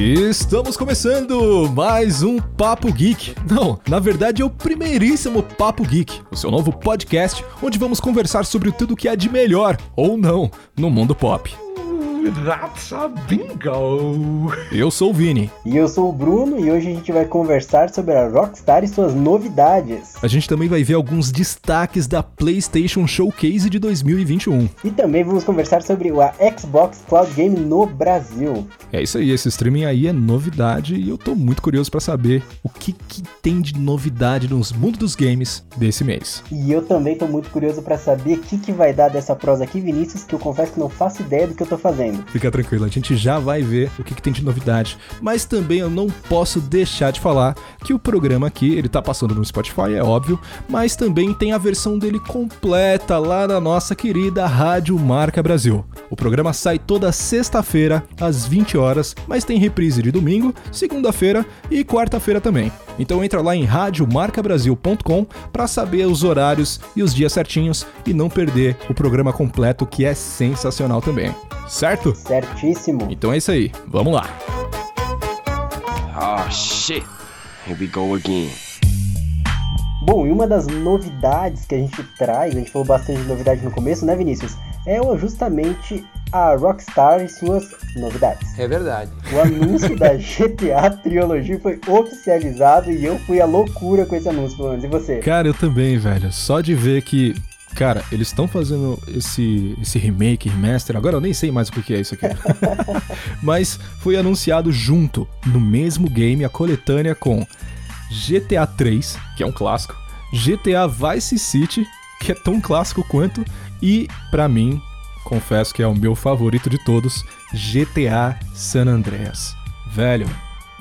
Estamos começando mais um Papo Geek. Não, na verdade é o primeiríssimo Papo Geek, o seu novo podcast onde vamos conversar sobre tudo que há de melhor ou não no mundo pop. That's a bingo! Eu sou o Vini. E eu sou o Bruno e hoje a gente vai conversar sobre a Rockstar e suas novidades. A gente também vai ver alguns destaques da PlayStation Showcase de 2021. E também vamos conversar sobre a Xbox Cloud Game no Brasil. É isso aí, esse streaming aí é novidade e eu tô muito curioso para saber o que, que tem de novidade nos mundos dos games desse mês. E eu também tô muito curioso para saber o que, que vai dar dessa prosa aqui, Vinícius, que eu confesso que não faço ideia do que eu tô fazendo. Fica tranquilo, a gente já vai ver o que, que, tem de novidade. Mas também eu não posso deixar de falar que o programa aqui, ele tá passando no Spotify, é óbvio, mas também tem a versão dele completa lá na nossa querida Rádio Marca Brasil. O programa sai toda sexta-feira, às 20 horas, mas tem reprise de domingo, segunda-feira e quarta-feira também. Então entra lá em radiomarcabrasil.com para saber os horários e os dias certinhos e não perder o programa completo que é sensacional também. Certo? Certíssimo. Então é isso aí. Vamos lá. Oh shit. Here we go again. Bom, e uma das novidades que a gente traz, a gente falou bastante de novidade no começo, né, Vinícius? É justamente a Rockstar e suas novidades. É verdade. O anúncio da GTA Trilogy foi oficializado e eu fui à loucura com esse anúncio, pelo menos. E você? Cara, eu também, velho. Só de ver que Cara, eles estão fazendo esse, esse remake, remaster, agora eu nem sei mais o que é isso aqui. Mas foi anunciado junto, no mesmo game, a coletânea com GTA 3, que é um clássico, GTA Vice City, que é tão clássico quanto, e, para mim, confesso que é o meu favorito de todos, GTA San Andreas. Velho,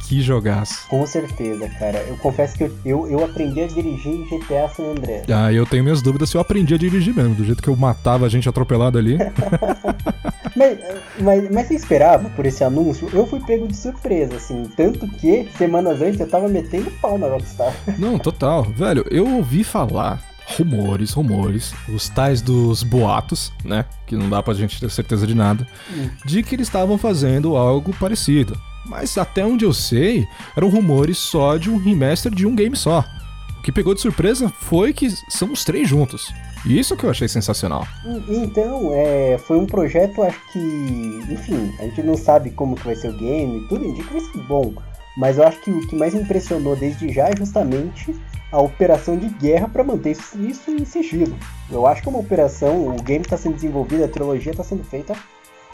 que jogaço. Com certeza, cara. Eu confesso que eu, eu, eu, aprendi a dirigir em GTA San Andreas. Ah, eu tenho minhas dúvidas se eu aprendi a dirigir mesmo, do jeito que eu matava a gente atropelado ali. mas, mas, mas você esperava por esse anúncio? Eu fui pego de surpresa, assim. Tanto que, semanas antes, eu tava metendo pau na Rockstar. Não, total. Velho, eu ouvi falar rumores, rumores, os tais dos boatos, né? Que não dá pra gente ter certeza de nada, hum. de que eles estavam fazendo algo parecido. Mas até onde eu sei, eram rumores só de um remaster de um game só. O que pegou de surpresa foi que são os três juntos. E isso que eu achei sensacional. Então, é, foi um projeto, acho que. Enfim, a gente não sabe como que vai ser o game, tudo indica que vai ser bom. Mas eu acho que o que mais impressionou desde já é justamente a operação de guerra para manter isso em sigilo. Eu acho que é uma operação, o game está sendo desenvolvido, a trilogia está sendo feita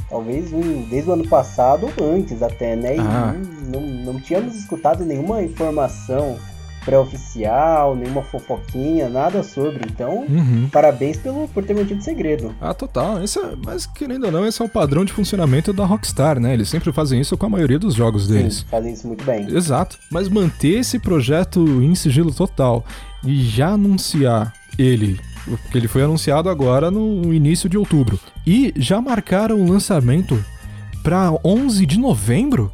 talvez desde o ano passado ou antes até, né? E ah. não, não, não tínhamos escutado nenhuma informação pré-oficial, nenhuma fofoquinha, nada sobre. Então, uhum. parabéns pelo, por ter mantido segredo. Ah, total. Esse é, mas querendo ou não, esse é o padrão de funcionamento da Rockstar, né? Eles sempre fazem isso com a maioria dos jogos deles. Sim, fazem isso muito bem. Exato. Mas manter esse projeto em sigilo total e já anunciar ele porque ele foi anunciado agora no início de outubro. E já marcaram o lançamento para 11 de novembro,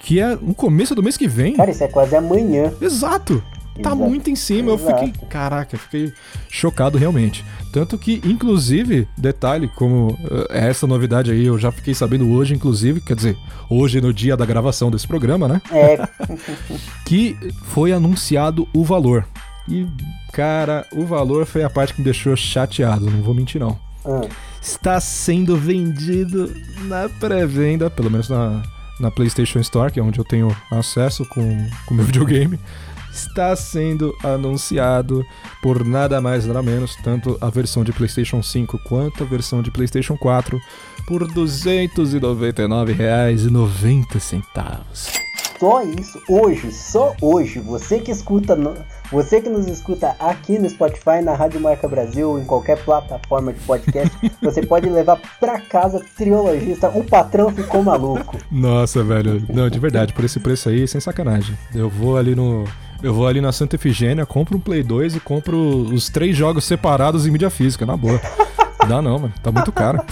que é no começo do mês que vem. Cara, isso é quase amanhã. Exato. Tá Exato. muito em cima, Exato. eu fiquei, caraca, fiquei chocado realmente. Tanto que, inclusive, detalhe, como uh, essa novidade aí eu já fiquei sabendo hoje, inclusive, quer dizer, hoje no dia da gravação desse programa, né? É. que foi anunciado o valor. E, cara, o valor foi a parte que me deixou chateado, não vou mentir não. Ah. Está sendo vendido na pré-venda, pelo menos na, na PlayStation Store, que é onde eu tenho acesso com o meu videogame. Está sendo anunciado por nada mais nada menos, tanto a versão de PlayStation 5 quanto a versão de PlayStation 4, por R$ 299,90 só isso, hoje, só hoje, você que escuta, você que nos escuta aqui no Spotify, na Rádio Marca Brasil, em qualquer plataforma de podcast, você pode levar pra casa triologista. O patrão ficou maluco. Nossa, velho. Não, de verdade, por esse preço aí, sem sacanagem. Eu vou ali no. Eu vou ali na Santa Efigênia, compro um Play 2 e compro os três jogos separados em mídia física, na boa. Dá não, mano. Tá muito caro.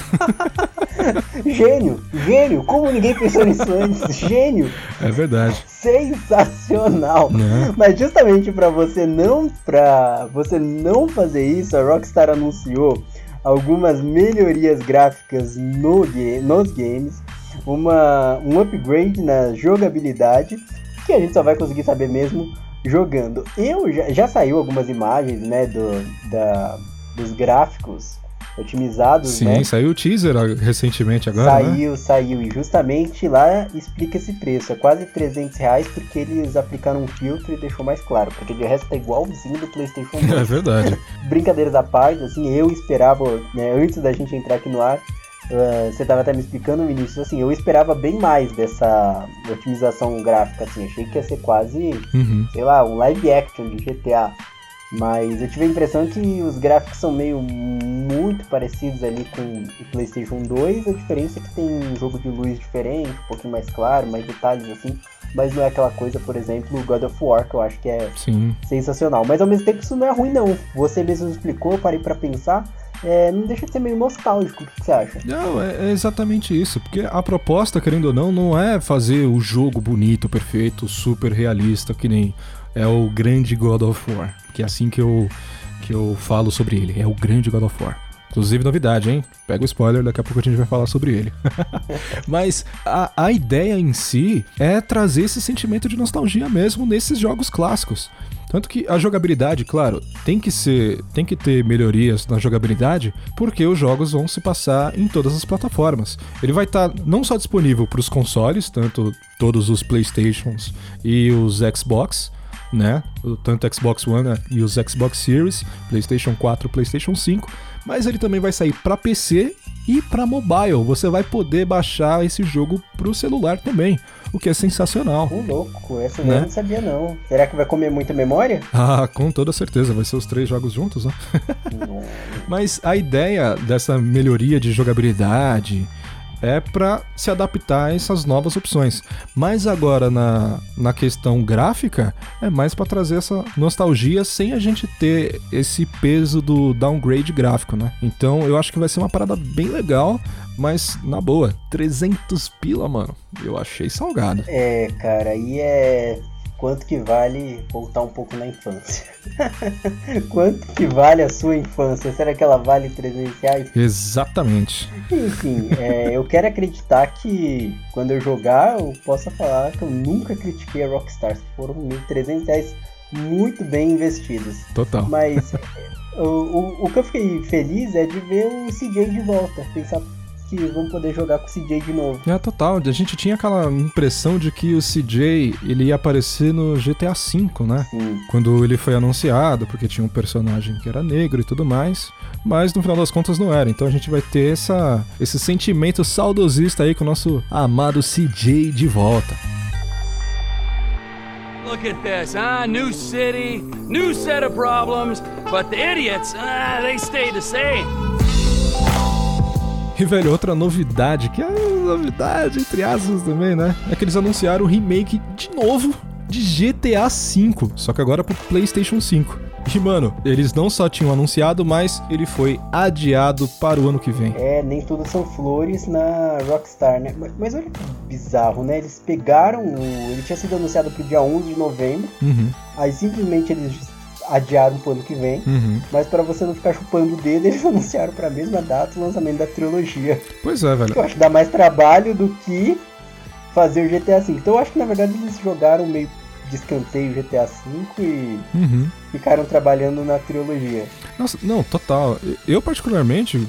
gênio, gênio. Como ninguém pensou nisso antes? Gênio. É verdade. Sensacional. Né? Mas justamente para você não para você não fazer isso, a Rockstar anunciou algumas melhorias gráficas no nos games. uma, um upgrade na jogabilidade que a gente só vai conseguir saber mesmo jogando. Eu já, já saiu algumas imagens, né, do, da, dos gráficos otimizados, Sim, né? saiu o teaser recentemente agora, né? Saiu, saiu, e justamente lá explica esse preço. É quase 300 reais porque eles aplicaram um filtro e deixou mais claro. Porque de resto tá igualzinho do PlayStation É 2. verdade. Brincadeiras à parte, assim, eu esperava, né, antes da gente entrar aqui no ar, ah, você tava até me explicando, Vinícius, assim, eu esperava bem mais dessa otimização gráfica, assim, achei que ia ser quase Uhum. sei lá, um live action de GTA. Mas eu tive a impressão que os gráficos são meio muito parecidos ali com o PlayStation 2. A diferença é que tem um jogo de luz diferente, um pouquinho mais claro, mais detalhes assim. Mas não é aquela coisa, por exemplo, God of War, que eu acho que é Sim. sensacional. Mas ao mesmo tempo isso não é ruim não. Você mesmo explicou, eu parei pra pensar. É, não deixa de ser meio nostálgico, o que que você acha? Não, é, é exatamente isso. Porque a proposta, querendo ou não, não é fazer o jogo bonito, perfeito, super realista, que nem é o grande God of War. Que é assim que eu, que eu falo sobre ele. É o grande God of War. Inclusive, novidade, hein? Pega o spoiler, daqui a pouco a gente vai falar sobre ele. Mas a, a ideia em si é trazer esse sentimento de nostalgia mesmo nesses jogos clássicos. Tanto que a jogabilidade, claro, tem que ser, tem que ter melhorias na jogabilidade, porque os jogos vão se passar em todas as plataformas. Ele vai estar não só disponível para os consoles, tanto todos os PlayStations e os Xbox, né? O- Tanto o Xbox One e os Xbox Series, PlayStation 4, PlayStation 5, mas ele também vai sair para PC e para mobile. Você vai poder baixar esse jogo pro celular também, o que é sensacional. Ô louco, essa Né? eu não sabia não. Será que vai comer muita memória? Ah, com toda certeza, vai ser os três jogos juntos, né? Mas a ideia dessa melhoria de jogabilidade é para se adaptar a essas novas opções. Mas agora na, na questão gráfica é mais para trazer essa nostalgia sem a gente ter esse peso do downgrade gráfico, né? Então eu acho que vai ser uma parada bem legal, mas na boa, 300 pila, mano. Eu achei salgado. É, cara, aí é quanto que vale voltar um pouco na infância. quanto que vale a sua infância? Será que ela vale 300 reais? Exatamente. Enfim, é, eu quero acreditar que quando eu jogar eu possa falar que eu nunca critiquei a Rockstar. Foram 1.300 reais muito bem investidos. Total. Mas o, o, o que eu fiquei feliz é de ver o CJ de volta. Pensar que vão poder jogar com o CJ de novo. É, total. A gente tinha aquela impressão de que o CJ ele ia aparecer no GTA V, né? Sim. Quando ele foi anunciado, porque tinha um personagem que era negro e tudo mais. Mas no final das contas não era. Então a gente vai ter essa, esse sentimento saudosista aí com o nosso amado CJ de volta. Look at this, huh? New city, new set of problems, but the idiots, ah, they stay the same. E, velho, outra novidade, que é novidade, entre aspas também, né? É que eles anunciaram o remake de novo de GTA V, só que agora pro PlayStation 5. E, mano, eles não só tinham anunciado, mas ele foi adiado para o ano que vem. É, nem tudo são flores na Rockstar, né? Mas, mas olha que bizarro, né? Eles pegaram o... Ele tinha sido anunciado pro dia 11 de novembro, Uhum, aí simplesmente eles adiaram pro ano que vem. uhum. Mas pra você não ficar chupando o dedo, eles anunciaram pra mesma data o lançamento da trilogia. Pois é, velho. Eu acho que dá mais trabalho do que fazer o GTA V. Então eu acho que na verdade eles jogaram meio de escanteio o GTA V e Uhum. ficaram trabalhando na trilogia. Nossa, não, total. Eu, particularmente,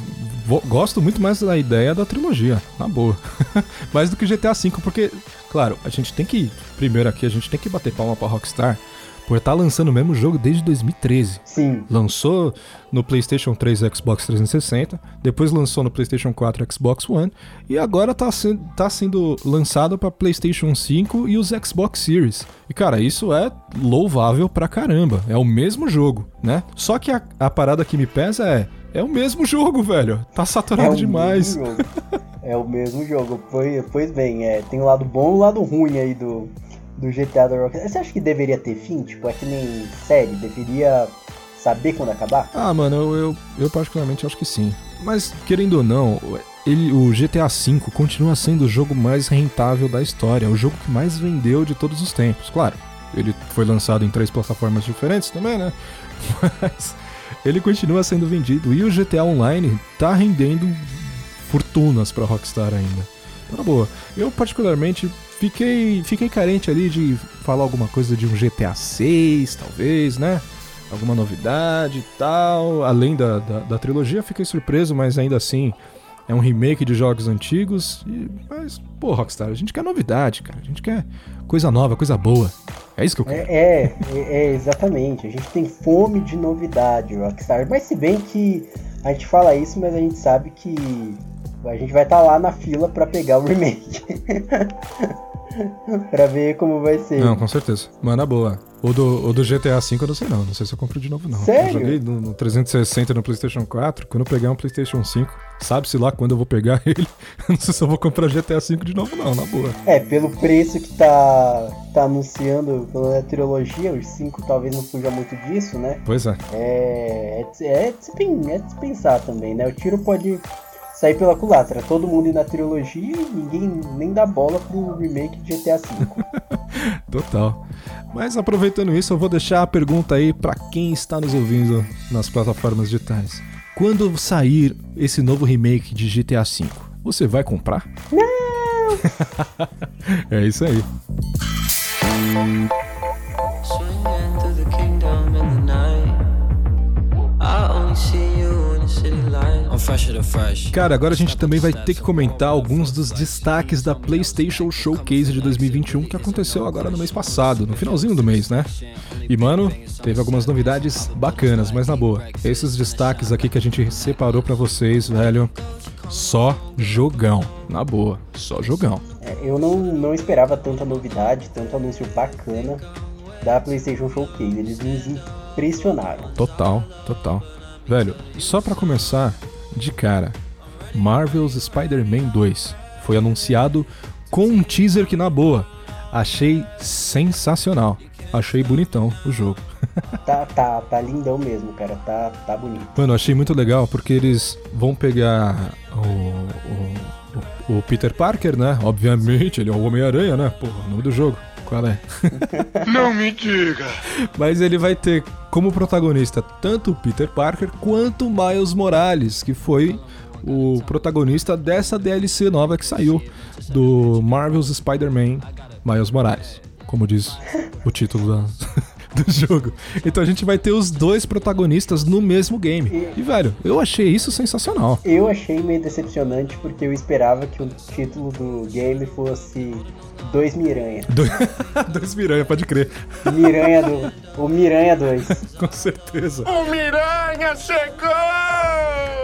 gosto muito mais da ideia da trilogia, na boa. mais do que GTA V, porque, claro, a gente tem que. Primeiro aqui, a gente tem que bater palma pra Rockstar por estar lançando o mesmo jogo desde 2013. Sim, Lançou no PlayStation 3 e Xbox 360, depois lançou no PlayStation 4 e Xbox One, e agora tá, sen- tá sendo lançado para PlayStation 5 e os Xbox Series. E cara, isso é louvável pra caramba. É o mesmo jogo, né? Só que a, a parada que me pesa é. É o mesmo jogo, velho. Tá saturado é demais. é o mesmo jogo. Pois, pois bem, é, tem o lado bom e o lado ruim aí do, do GTA da Rockstar. Você acha que deveria ter fim? Tipo, é que nem série, deveria saber quando acabar? Ah, mano, eu, eu, eu particularmente acho que sim. Mas, querendo ou não, ele, o GTA V continua sendo o jogo mais rentável da história, o jogo que mais vendeu de todos os tempos. Claro, ele foi lançado em três plataformas diferentes também, né? Mas ele continua sendo vendido. E o GTA Online tá rendendo fortunas pra Rockstar ainda. Na boa. Eu, particularmente, fiquei, fiquei carente ali de falar alguma coisa de um GTA 6, talvez, né? Alguma novidade e tal. Além da, da, da trilogia, fiquei surpreso, mas ainda assim é um remake de jogos antigos. E, mas, pô, Rockstar, a gente quer novidade, cara. A gente quer coisa nova, coisa boa. É isso que eu quero. É, é, é, exatamente. A gente tem fome de novidade, Rockstar. Mas se bem que a gente fala isso, mas a gente sabe que a gente vai estar tá lá na fila para pegar o remake. pra ver como vai ser. Não, com certeza. Mas na boa. O do, o do GTA V eu não sei não. Não sei se eu compro de novo, não. Sério? Eu joguei no, no 360 no PlayStation 4. Quando eu pegar um PlayStation 5, sabe-se lá quando eu vou pegar ele. não sei se eu vou comprar GTA V de novo, não, na boa. É, pelo preço que tá, tá anunciando pela trilogia, os 5 talvez não fuja muito disso, né? Pois é. É, é, é, de se, é de se pensar também, né? O tiro pode sair pela culatra. Todo mundo ir na trilogia e ninguém nem dá bola pro remake de GTA V. Total. Mas aproveitando isso, eu vou deixar a pergunta aí para quem está nos ouvindo nas plataformas digitais. Quando sair esse novo remake de GTA V, você vai comprar? Não! é isso aí. Cara, agora a gente também vai ter que comentar alguns dos destaques da PlayStation Showcase de 2021 que aconteceu agora no mês passado, no finalzinho do mês, né? E mano, teve algumas novidades bacanas, mas na boa, esses destaques aqui que a gente separou para vocês, velho, só jogão, na boa, só jogão. É, eu não, não esperava tanta novidade, tanto anúncio bacana da PlayStation Showcase. Eles nos impressionaram. Total, total. Velho, só para começar, de cara, Marvel's Spider-Man 2 foi anunciado com um teaser que, na boa, achei sensacional. Achei bonitão o jogo. tá, tá, tá lindão mesmo, cara. Tá, tá bonito. Mano, achei muito legal porque eles vão pegar o, o, o Peter Parker, né? Obviamente, ele é o Homem-Aranha, né? Porra, o nome do jogo. Qual é? Não me diga! Mas ele vai ter como protagonista tanto o Peter Parker quanto o Miles Morales, que foi o protagonista dessa DLC nova que saiu do Marvel's Spider-Man Miles Morales, como diz o título da, do jogo. Então a gente vai ter os dois protagonistas no mesmo game. E, velho, eu achei isso sensacional. Eu achei meio decepcionante porque eu esperava que o título do game fosse Dois Miranha. Dois, dois Miranha, pode crer. Miranha do. O Miranha 2. Com certeza. O Miranha chegou!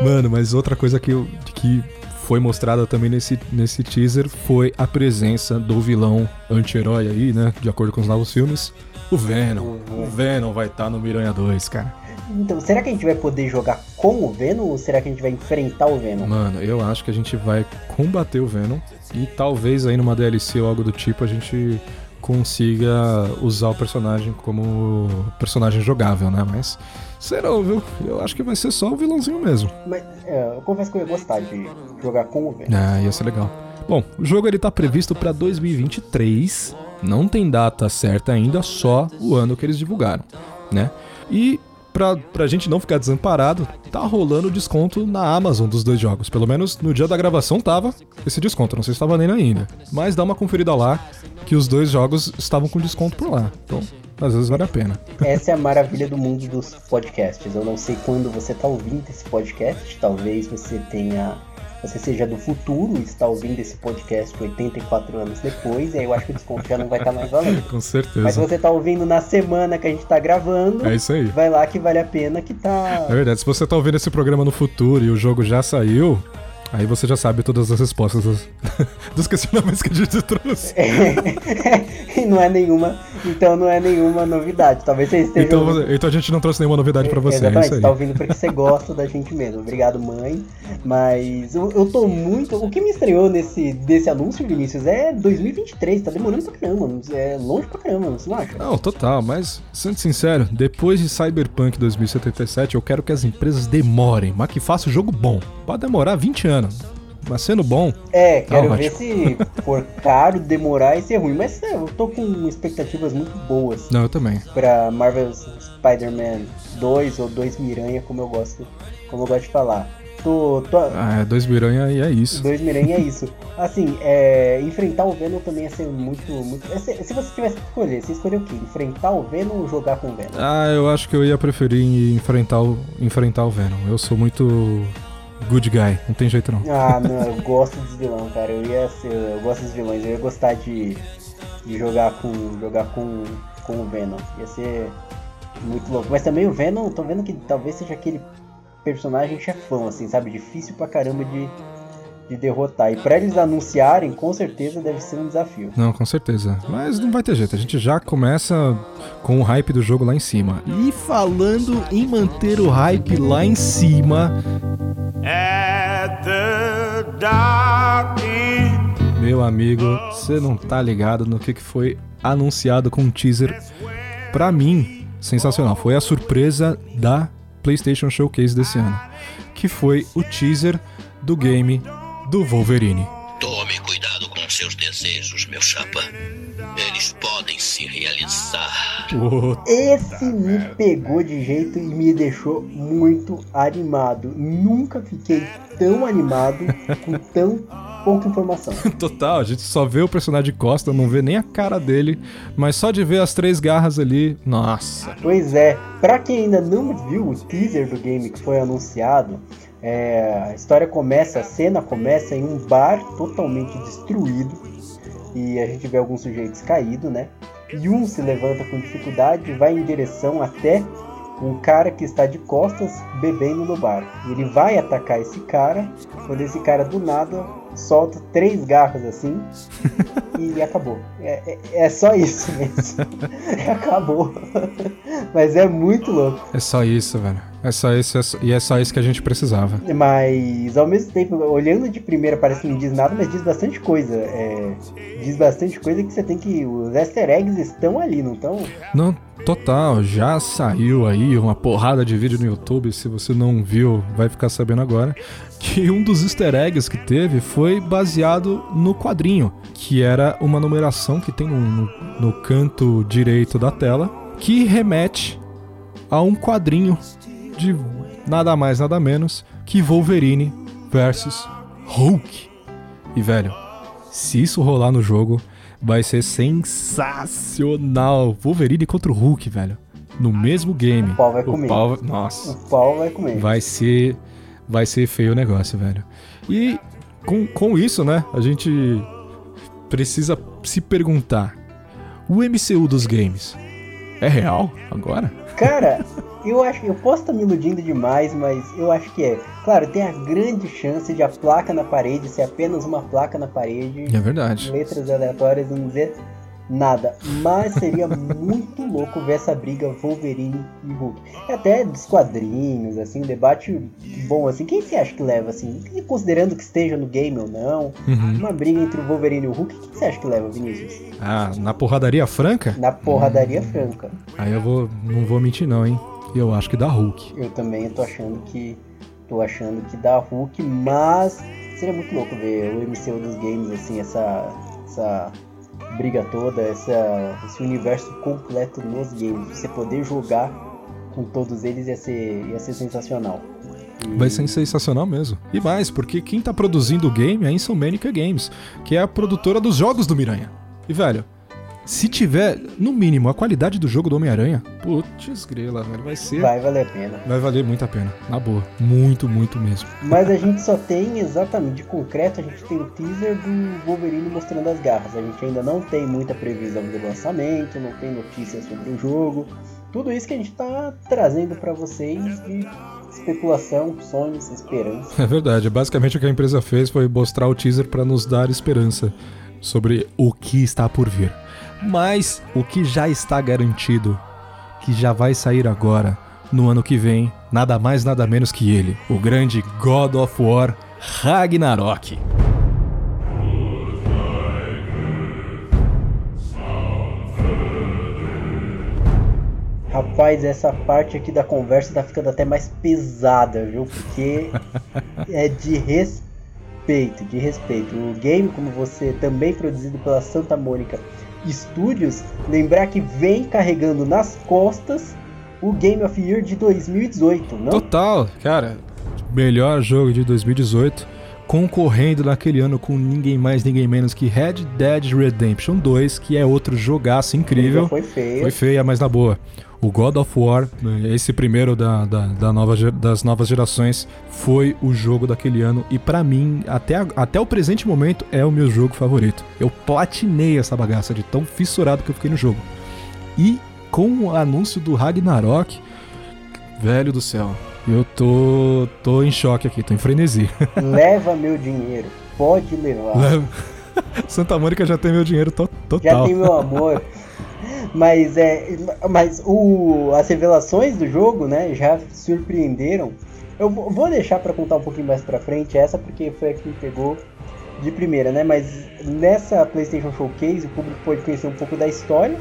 Mano, mas outra coisa que, eu, que foi mostrada também nesse, nesse teaser foi a presença do vilão anti-herói aí, né? De acordo com os novos filmes. O Venom. O Venom vai estar tá no Miranha 2, cara. Então, será que a gente vai poder jogar com o Venom ou será que a gente vai enfrentar o Venom? Mano, eu acho que a gente vai combater o Venom e talvez aí numa DLC ou algo do tipo a gente consiga usar o personagem como personagem jogável, né? Mas será, viu? Eu acho que vai ser só o vilãozinho mesmo. Mas é, eu confesso que eu ia gostar de jogar com o Venom. Ah, ia ser legal. Bom, o jogo ele tá previsto para 2023. Não tem data certa ainda, só o ano que eles divulgaram, né? E pra, pra gente não ficar desamparado, tá rolando desconto na Amazon dos dois jogos. Pelo menos no dia da gravação tava esse desconto, não sei se estava nem ainda. Mas dá uma conferida lá que os dois jogos estavam com desconto por lá. Então, às vezes vale a pena. Essa é a maravilha do mundo dos podcasts. Eu não sei quando você tá ouvindo esse podcast, talvez você tenha você seja do futuro e está ouvindo esse podcast 84 anos depois, e aí eu acho que o desconto já não vai estar tá mais valendo. Com certeza. Mas você está ouvindo na semana que a gente está gravando, é isso aí. vai lá que vale a pena que tá. É verdade, se você está ouvindo esse programa no futuro e o jogo já saiu, Aí você já sabe todas as respostas dos, dos questionamentos que a gente trouxe. É, não é nenhuma, então não é nenhuma novidade. Talvez você esteja. Então, ouvindo... então a gente não trouxe nenhuma novidade para você. Exatamente, é tá ouvindo porque você gosta da gente mesmo. Obrigado, mãe. Mas eu, eu tô muito. O que me estreou nesse desse anúncio, Vinícius, é 2023. Tá demorando pra caramba. É longe pra caramba, você não acha? Não, total, mas sendo sincero, depois de Cyberpunk 2077, eu quero que as empresas demorem, mas que façam jogo bom. Pode demorar 20 anos mas sendo bom. É, tá quero ver se for caro, demorar e ser ruim. Mas é, eu tô com expectativas muito boas. Não, eu também. Pra Marvel Spider-Man 2 ou 2 Miranha, como eu gosto, como eu gosto de falar. Tô, tô... Ah, é, dois Miranha e é isso. Dois Miranha é isso. Assim, é, enfrentar o Venom também ia ser muito. muito... Se, se você tivesse que escolher, você escolheu o quê? Enfrentar o Venom ou jogar com o Venom? Ah, eu acho que eu ia preferir enfrentar o, enfrentar o Venom. Eu sou muito good guy, não tem jeito não. Ah, não, eu gosto dos vilões, cara. Eu ia ser. Eu gosto dos vilões, eu ia gostar de, de jogar com. jogar com, com o Venom. Ia ser muito louco. Mas também o Venom, tô vendo que talvez seja aquele personagem chefão, assim, sabe? Difícil pra caramba de, de derrotar. E pra eles anunciarem, com certeza deve ser um desafio. Não, com certeza. Mas não vai ter jeito. A gente já começa com o hype do jogo lá em cima. E falando em manter o hype lá em cima. At the dark end. Meu amigo, você não tá ligado no que, que foi anunciado com um teaser. Pra mim, sensacional. Foi a surpresa da PlayStation Showcase desse ano, que foi o teaser do game do Wolverine. Tome cuidado com seus desejos, meu chapa. Eles podem se realizar. Esse me pegou de jeito e me deixou muito animado. Nunca fiquei tão animado com tão pouca informação. Total, a gente só vê o personagem de costa, não vê nem a cara dele, mas só de ver as três garras ali, nossa. Pois é, pra quem ainda não viu o teaser do game que foi anunciado, é, a história começa, a cena começa em um bar totalmente destruído e a gente vê alguns sujeitos caídos, né? E um se levanta com dificuldade e vai em direção até um cara que está de costas bebendo no bar. Ele vai atacar esse cara, quando esse cara do nada solta três garras assim e acabou. É, é, é, só isso mesmo. acabou. Mas é muito louco. É só isso, velho. É só isso, é só, e é só isso que a gente precisava. Mas ao mesmo tempo, olhando de primeira parece que não diz nada, mas diz bastante coisa. É, diz bastante coisa que você tem que. Os easter eggs estão ali, não estão? Não, total. Já saiu aí uma porrada de vídeo no YouTube. Se você não viu, vai ficar sabendo agora. Que um dos easter eggs que teve foi baseado no quadrinho, que era uma numeração que tem no, no, no canto direito da tela, que remete a um quadrinho de nada mais, nada menos que Wolverine versus Hulk. E velho, se isso rolar no jogo, vai ser sensacional. Wolverine contra o Hulk, velho. No mesmo game. O pau vai comer. Pau... Nossa. O pau vai comer. Vai ser. Vai ser feio o negócio, velho. E com, com isso, né? A gente precisa se perguntar: o MCU dos games é real agora? Cara, eu acho eu posso estar me iludindo demais, mas eu acho que é. Claro, tem a grande chance de a placa na parede ser apenas uma placa na parede. É verdade. Letras aleatórias, não dizer nada. Mas seria muito louco ver essa briga Wolverine e Hulk. É até dos quadrinhos, assim, um debate bom, assim. Quem você acha que leva, assim? Considerando que esteja no game ou não, Uhum. uma briga entre o Wolverine e o Hulk, quem você acha que leva, Vinícius? Ah, na porradaria franca? Na porradaria franca. Aí eu vou. Não vou mentir, não, hein? Eu acho que dá Hulk. Eu também tô achando que. tô achando que dá Hulk, mas seria muito louco ver o MCU dos games, assim, essa. essa briga toda, essa, esse universo completo nos games. Você poder jogar com todos eles ia ser, ia ser sensacional. E- Vai ser sensacional mesmo. E mais, porque quem tá produzindo o game é a Insomniac Games, que é a produtora dos jogos do Miranha. E velho, se tiver, no mínimo, a qualidade do jogo do Homem-Aranha, putz grila, velho, vai ser. Vai valer a pena. Vai valer muito a pena. Na boa. Muito, muito mesmo. Mas a gente só tem exatamente de concreto, a gente tem o teaser do Wolverine mostrando as garras. A gente ainda não tem muita previsão de lançamento, não tem notícias sobre o jogo. Tudo isso que a gente tá trazendo para vocês de especulação, sonhos, esperança. É verdade. Basicamente o que a empresa fez foi mostrar o teaser pra nos dar esperança sobre o que está por vir. Mas o que já está garantido, que já vai sair agora, no ano que vem, nada mais nada menos que ele, o grande God of War Ragnarok. Rapaz, essa parte aqui da conversa tá ficando até mais pesada, viu? Porque é de respeito, de respeito. O game, como você também produzido pela Santa Mônica Studios, lembrar que vem carregando nas costas o Game of Year de 2018, não? Total, cara. melhor jogo de 2018, concorrendo naquele ano com ninguém mais, ninguém menos que Red Dead Redemption 2, que é outro jogaço incrível. Foi feio. Foi feia, mas na boa. O God of War, esse primeiro da, da, da nova, das novas gerações, foi o jogo daquele ano. E pra mim, até, até o presente momento, é o meu jogo favorito. Eu platinei essa bagaça de tão fissurado que eu fiquei no jogo. E com o anúncio do Ragnarok, velho do céu, eu tô, tô em choque aqui, tô em frenesi. Leva meu dinheiro. Pode levar. Santa Mônica já tem meu dinheiro to- Já total. tem meu amor. Mas é. Mas o, as revelações do jogo, né, já surpreenderam. Eu vou deixar pra contar um pouquinho mais pra frente essa, porque foi a que me pegou de primeira, né? Mas nessa PlayStation Showcase o público pode conhecer um pouco da história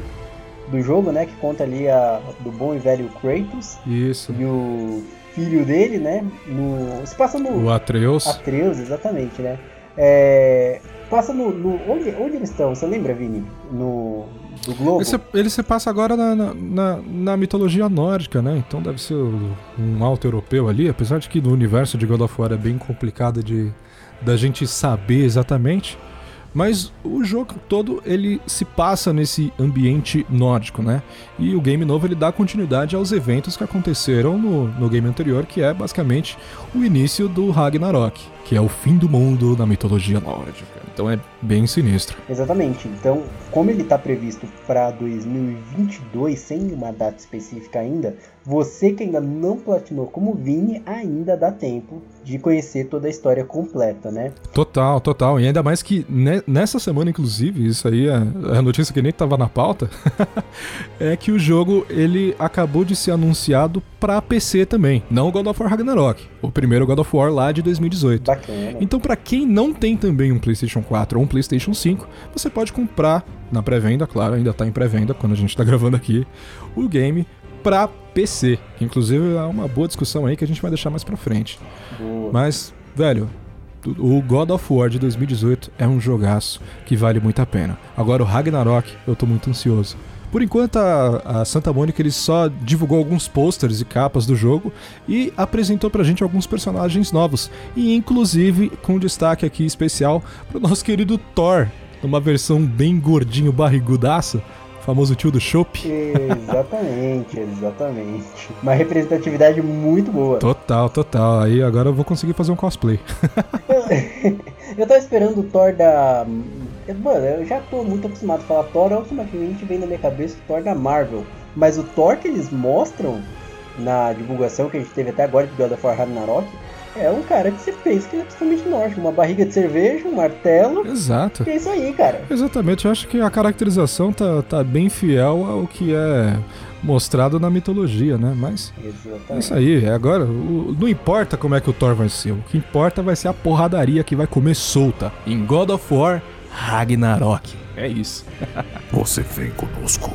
do jogo, né? Que conta ali a, do bom e velho Kratos Isso. e o filho dele, né? No, se passa no. O Atreus. Atreus, exatamente, né? É, passa no. no- onde, onde eles estão? Você lembra, Vini? No. Do Globo? Ele se, ele se passa agora na, na, na- mitologia nórdica, né? Então deve ser um alto europeu ali, apesar de que no universo de God of War é bem complicado de da gente saber exatamente. Mas o jogo todo ele se passa nesse ambiente nórdico, né? E o game novo ele dá continuidade aos eventos que aconteceram no, no game anterior, que é basicamente o início do Ragnarok, que é o fim do mundo na mitologia nórdica. Então é bem sinistro. Exatamente. Então, como ele está previsto para 2022, sem uma data específica ainda, você que ainda não platinou como Vini, ainda dá tempo de conhecer toda a história completa, né? Total, total. E ainda mais que ne- nessa semana, inclusive, isso aí é é a notícia que nem tava na pauta, é que o jogo ele acabou de ser anunciado pra PC também. Não o God of War Ragnarok, o primeiro God of War lá de 2018. Bacana. Então, pra quem não tem também um PlayStation 4 ou um PlayStation 5, você pode comprar na pré-venda, claro, ainda tá em pré-venda quando a gente tá gravando aqui, o game pra PC. Que inclusive é uma boa discussão aí que a gente vai deixar mais pra frente. Boa. Mas, velho, o God of War de 2018 é um jogaço que vale muito a pena. Agora o Ragnarok, eu tô muito ansioso. Por enquanto, a, a Santa Mônica ele só divulgou alguns posters e capas do jogo e apresentou pra gente alguns personagens novos. E inclusive com destaque aqui especial pro nosso querido Thor, numa versão bem gordinho, barrigudaço, famoso tio do Chopp. Exatamente, exatamente. Uma representatividade muito boa. Total, total. Aí agora eu vou conseguir fazer um cosplay. Eu tava esperando o Thor da. Mano, eu já tô muito acostumado a falar Thor, automaticamente vem na minha cabeça o Thor da Marvel. Mas o Thor que eles mostram na divulgação que a gente teve até agora de God of War Ragnarok é um cara que você pensa que ele é totalmente nórdico. Uma barriga de cerveja, um martelo. Exato. É isso aí, cara. Exatamente, eu acho que a caracterização tá, tá bem fiel ao que é mostrado na mitologia, né? Mas é isso Exatamente. aí, é agora, o- não importa como é que o Thor vai ser, o que importa vai ser a porradaria que vai comer solta em God of War Ragnarok. É isso. Você vem conosco.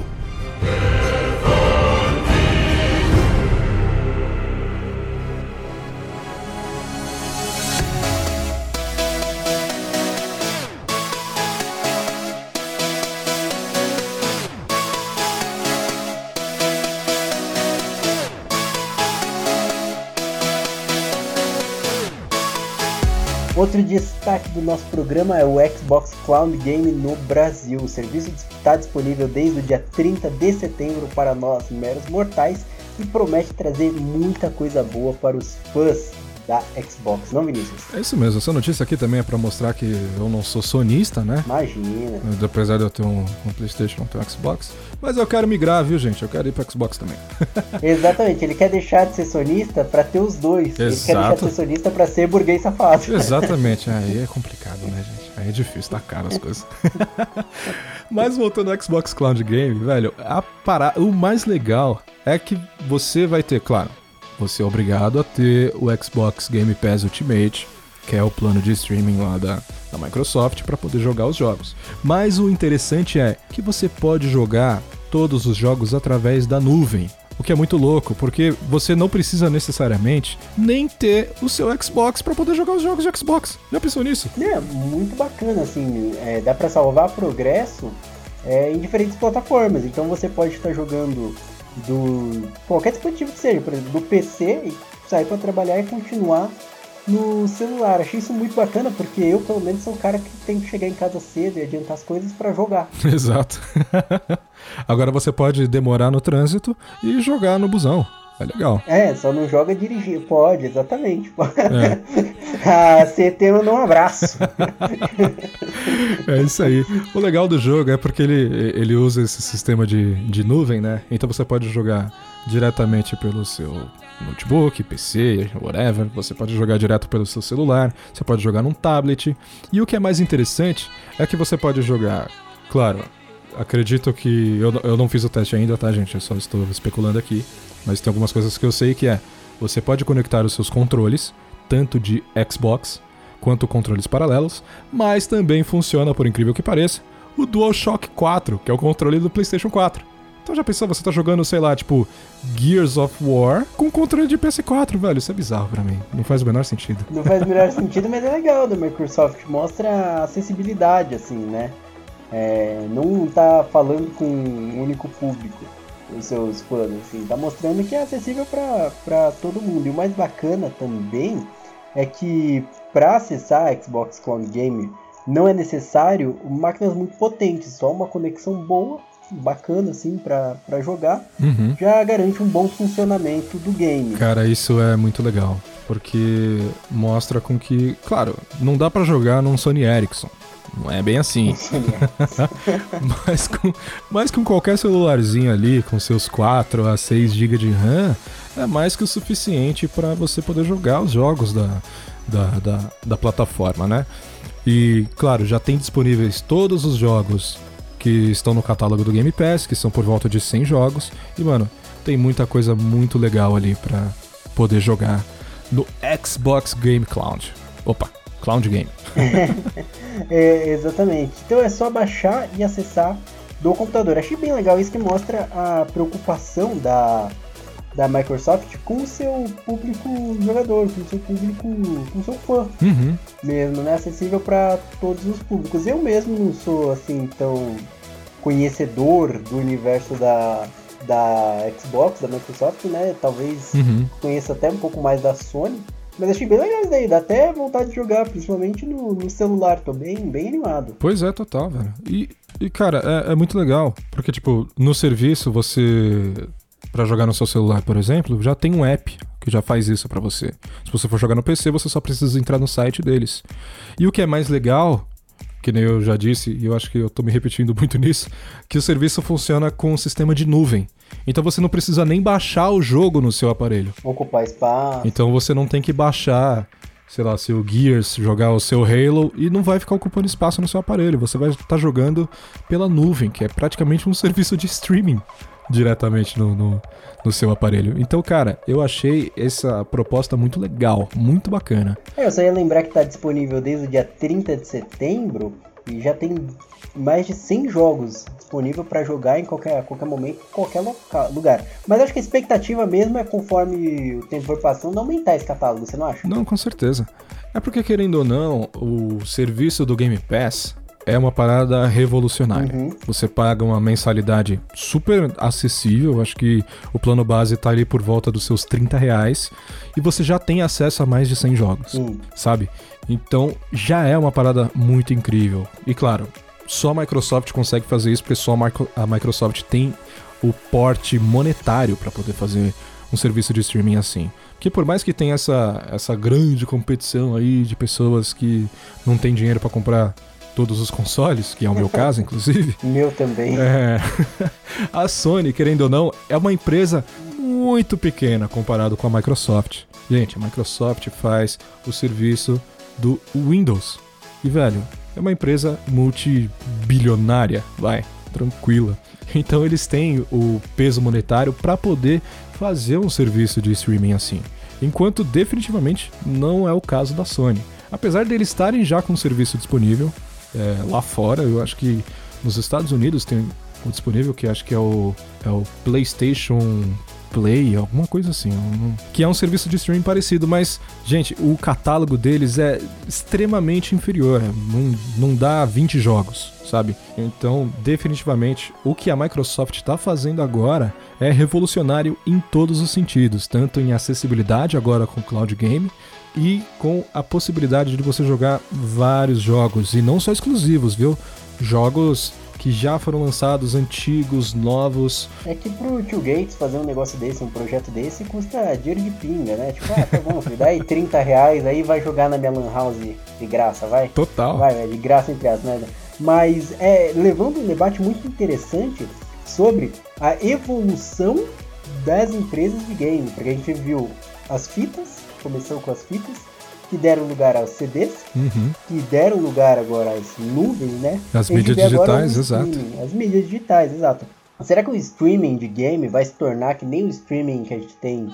Outro destaque do nosso programa é o Xbox Cloud Game no Brasil. O serviço está disponível desde o dia 30 de setembro para nós, meros mortais, e promete trazer muita coisa boa para os fãs da Xbox, não, Vinícius? É isso mesmo, essa notícia aqui também é pra mostrar que eu não sou sonista, né? Imagina. Apesar de eu ter um, um Playstation, ter um Xbox. Mas eu quero migrar, viu, gente? Eu quero ir pro Xbox também. Exatamente, ele quer deixar de ser sonista para ter os dois. Ele quer deixar de Exato. ser sonista para ser burguês safado. Exatamente, aí é complicado, né, gente? Aí é difícil, tá caro as coisas. Mas voltando ao Xbox Cloud Game, velho, a para... o mais legal é que você vai ter, claro, você é obrigado a ter o Xbox Game Pass Ultimate, que é o plano de streaming lá da, da Microsoft para poder jogar os jogos. Mas o interessante é que você pode jogar todos os jogos através da nuvem. O que é muito louco, porque você não precisa necessariamente nem ter o seu Xbox para poder jogar os jogos de Xbox. Já pensou nisso? É, muito bacana, assim, é, dá pra salvar progresso é, em diferentes plataformas. Então você pode estar jogando do qualquer dispositivo que seja, por exemplo, do PC e sair para trabalhar e continuar no celular. Achei isso muito bacana porque eu, pelo menos, sou um cara que tem que chegar em casa cedo e adiantar as coisas para jogar. Exato. Agora você pode demorar no trânsito e jogar no busão. É legal. É, só não joga dirigir. Pode, exatamente. É. a CT mandou um abraço. É isso aí. O legal do jogo é porque ele, ele usa esse sistema de, de nuvem, né? Então você pode jogar diretamente pelo seu notebook, PC, whatever. Você pode jogar direto pelo seu celular, você pode jogar num tablet. E o que é mais interessante é que você pode jogar, claro, acredito que. Eu, eu não fiz o teste ainda, tá, gente? Eu só estou especulando aqui. Mas tem algumas coisas que eu sei que é. Você pode conectar os seus controles, tanto de Xbox quanto controles paralelos, mas também funciona, por incrível que pareça, o DualShock 4, que é o controle do PlayStation 4. Então já pensou, você tá jogando, sei lá, tipo, Gears of War com controle de PS4, velho? Isso é bizarro pra mim. Não faz o menor sentido. Não faz o menor sentido, mas é legal da Microsoft. Mostra a acessibilidade, assim, né? É, não tá falando com um único público, os seus fãs, assim. Tá mostrando que é acessível para todo mundo. E o mais bacana também é que para acessar a Xbox Cloud Game não é necessário máquinas muito potentes, só uma conexão boa bacana assim para jogar, Uhum. já garante um bom funcionamento do game. Cara, isso é muito legal, porque mostra com que, claro, não dá pra jogar num Sony Ericsson. Não é bem assim. mas, com, mas com qualquer celularzinho ali, com seus 4 a 6 GB de RAM, é mais que o suficiente para você poder jogar os jogos da, da, da, da plataforma, né? E, claro, já tem disponíveis todos os jogos que estão no catálogo do Game Pass, que são por volta de 100 jogos. E, mano, tem muita coisa muito legal ali pra poder jogar no Xbox Game Cloud. Opa, Cloud Game. É, exatamente. Então é só baixar e acessar do computador. Achei bem legal isso que mostra a preocupação da, da Microsoft com o seu público jogador, com o seu público, com o seu fã Uhum. mesmo, né? Acessível para todos os públicos. Eu mesmo não sou assim tão conhecedor do universo da, da Xbox, da Microsoft, né? Talvez Uhum. conheça até um pouco mais da Sony. Mas achei bem legal isso daí, dá até vontade de jogar, principalmente no, no celular, tô bem, bem animado. Pois é, total, velho. E, e cara, é, é muito legal, porque, tipo, no serviço você. Pra jogar no seu celular, por exemplo, já tem um app que já faz isso pra você. Se você for jogar no PC, você só precisa entrar no site deles. E o que é mais legal, que nem eu já disse, e eu acho que eu tô me repetindo muito nisso, que o serviço funciona com um sistema de nuvem. Então você não precisa nem baixar o jogo no seu aparelho. Ocupar espaço. Então você não tem que baixar, sei lá, seu Gears, jogar o seu Halo e não vai ficar ocupando espaço no seu aparelho. Você vai estar jogando pela nuvem, que é praticamente um serviço de streaming diretamente no, no, no seu aparelho. Então, cara, eu achei essa proposta muito legal, muito bacana. É, eu só ia lembrar que tá disponível desde o dia 30 de setembro e já tem mais de 100 jogos disponível para jogar em qualquer, qualquer momento, em qualquer loca- lugar. Mas acho que a expectativa mesmo é conforme o tempo for passando aumentar esse catálogo, você não acha? Não, com certeza. É porque, querendo ou não, o serviço do Game Pass é uma parada revolucionária. Uhum. Você paga uma mensalidade super acessível, acho que o plano base tá ali por volta dos seus 30 reais, e você já tem acesso a mais de 100 jogos, Sim. sabe? Então já é uma parada muito incrível. E claro, só a Microsoft consegue fazer isso porque só a Micro- a Microsoft tem o porte monetário para poder fazer um serviço de streaming assim. Porque por mais que tenha essa, essa grande competição aí de pessoas que não tem dinheiro para comprar todos os consoles, que é o meu caso, inclusive, Meu também. é, a Sony, querendo ou não, é uma empresa muito pequena comparado com a Microsoft. Gente, a Microsoft faz o serviço do Windows. E, velho, é uma empresa multibilionária, vai, tranquila. Então eles têm o peso monetário para poder fazer um serviço de streaming assim. Enquanto definitivamente não é o caso da Sony. Apesar deles estarem já com o serviço disponível é, lá fora, eu acho que nos Estados Unidos tem um disponível que acho que é o, é o PlayStation Play, alguma coisa assim, que é um serviço de streaming parecido, mas, gente, o catálogo deles é extremamente inferior, é, não, não dá 20 jogos, sabe? Então, definitivamente, o que a Microsoft está fazendo agora é revolucionário em todos os sentidos, tanto em acessibilidade agora com o Cloud Game, e com a possibilidade de você jogar vários jogos, e não só exclusivos, viu? Jogos que já foram lançados, antigos, novos. É que pro Tio Gates fazer um negócio desse, um projeto desse, custa dinheiro de pinga, né? Tipo, ah, tá bom, dá aí 30 reais, aí vai jogar na minha lan house de graça, vai? Total. Vai, vai, de graça entre as, né? Mas é, levando um debate muito interessante sobre a evolução das empresas de game, porque a gente viu as fitas, começou com as fitas, que deram lugar aos CDs, Uhum. que deram lugar agora às nuvens, né? As mídias digitais, exato. As mídias digitais, exato. Será que o streaming de game vai se tornar que nem o streaming que a gente tem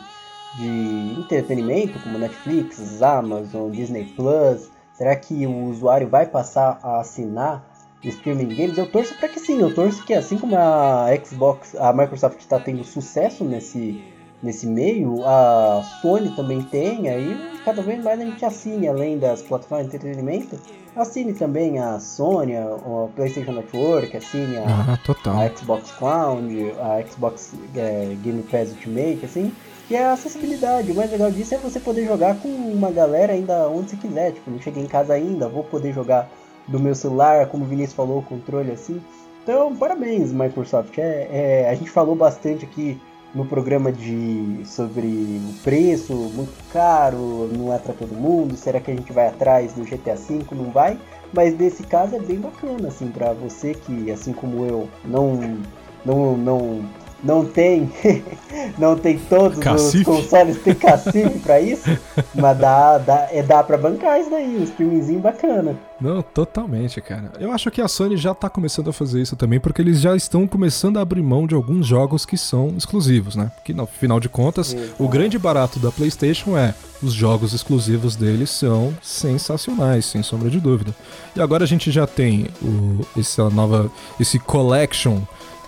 de entretenimento, como Netflix, Amazon, Disney Plus? Será que o usuário vai passar a assinar streaming games? Eu torço para que sim, eu torço que assim como a Xbox, a Microsoft está tendo sucesso nesse nesse meio, a Sony também tem, aí cada vez mais a gente assine, além das plataformas de entretenimento, assine também a Sony, a, PlayStation Network, assine a, Ah, a Xbox Cloud, a Xbox é, Game Pass Ultimate, assim, que é a acessibilidade. O mais legal disso é você poder jogar com uma galera ainda onde você quiser. Tipo, não cheguei em casa ainda, vou poder jogar do meu celular, como o Vinícius falou, o controle assim. Então, parabéns, Microsoft. É, é, a gente falou bastante aqui no programa de sobre o preço, muito caro, não é para todo mundo. Será que a gente vai atrás do GTA V? Não vai. Mas nesse caso é bem bacana, assim, para você que, assim como eu, não, não, não, não tem, não tem todos Cacife. os consoles, tem cacife para isso, mas dá, dá, é, dá para bancar isso daí, um streamingzinho bacana. Não, totalmente, cara. Eu acho que a Sony já tá começando a fazer isso também, porque eles já estão começando a abrir mão de alguns jogos que são exclusivos, né? Porque, no final de contas, Exato. o grande barato da PlayStation é os jogos exclusivos deles são sensacionais, sem sombra de dúvida. E agora a gente já tem o, essa nova, esse collection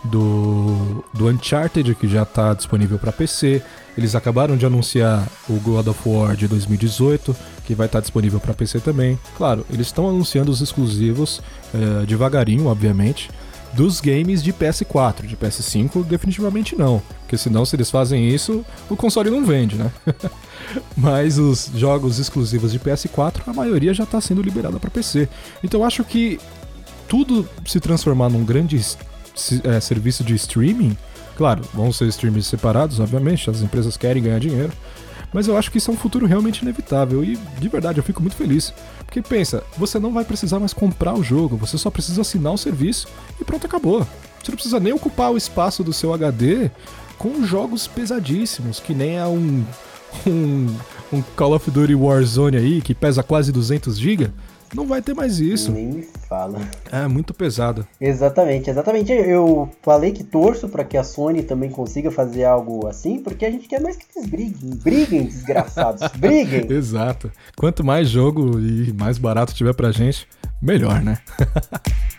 do, do Uncharted que já está disponível para PC. Eles acabaram de anunciar o God of War de 2018, que vai estar disponível para PC também. Claro, eles estão anunciando os exclusivos eh, devagarinho, obviamente, dos games de PS4. De PS5, definitivamente não. Porque senão, se eles fazem isso, o console não vende, né? Mas os jogos exclusivos de PS4, a maioria já está sendo liberada para PC. Então acho que tudo se transformar num grande é, serviço de streaming, claro, vão ser streams separados, obviamente, as empresas querem ganhar dinheiro, mas eu acho que isso é um futuro realmente inevitável e de verdade eu fico muito feliz. Porque pensa, você não vai precisar mais comprar o jogo, você só precisa assinar o serviço e pronto, acabou. Você não precisa nem ocupar o espaço do seu HD com jogos pesadíssimos, que nem é um, um, um Call of Duty Warzone aí, que pesa quase 200 GB. Não vai ter mais isso. Nem me fala. É muito pesado. Exatamente, exatamente. Eu falei que torço para que a Sony também consiga fazer algo assim, porque a gente quer mais que eles briguem. Briguem, desgraçados. briguem. Exato. Quanto mais jogo e mais barato tiver pra gente, melhor, né?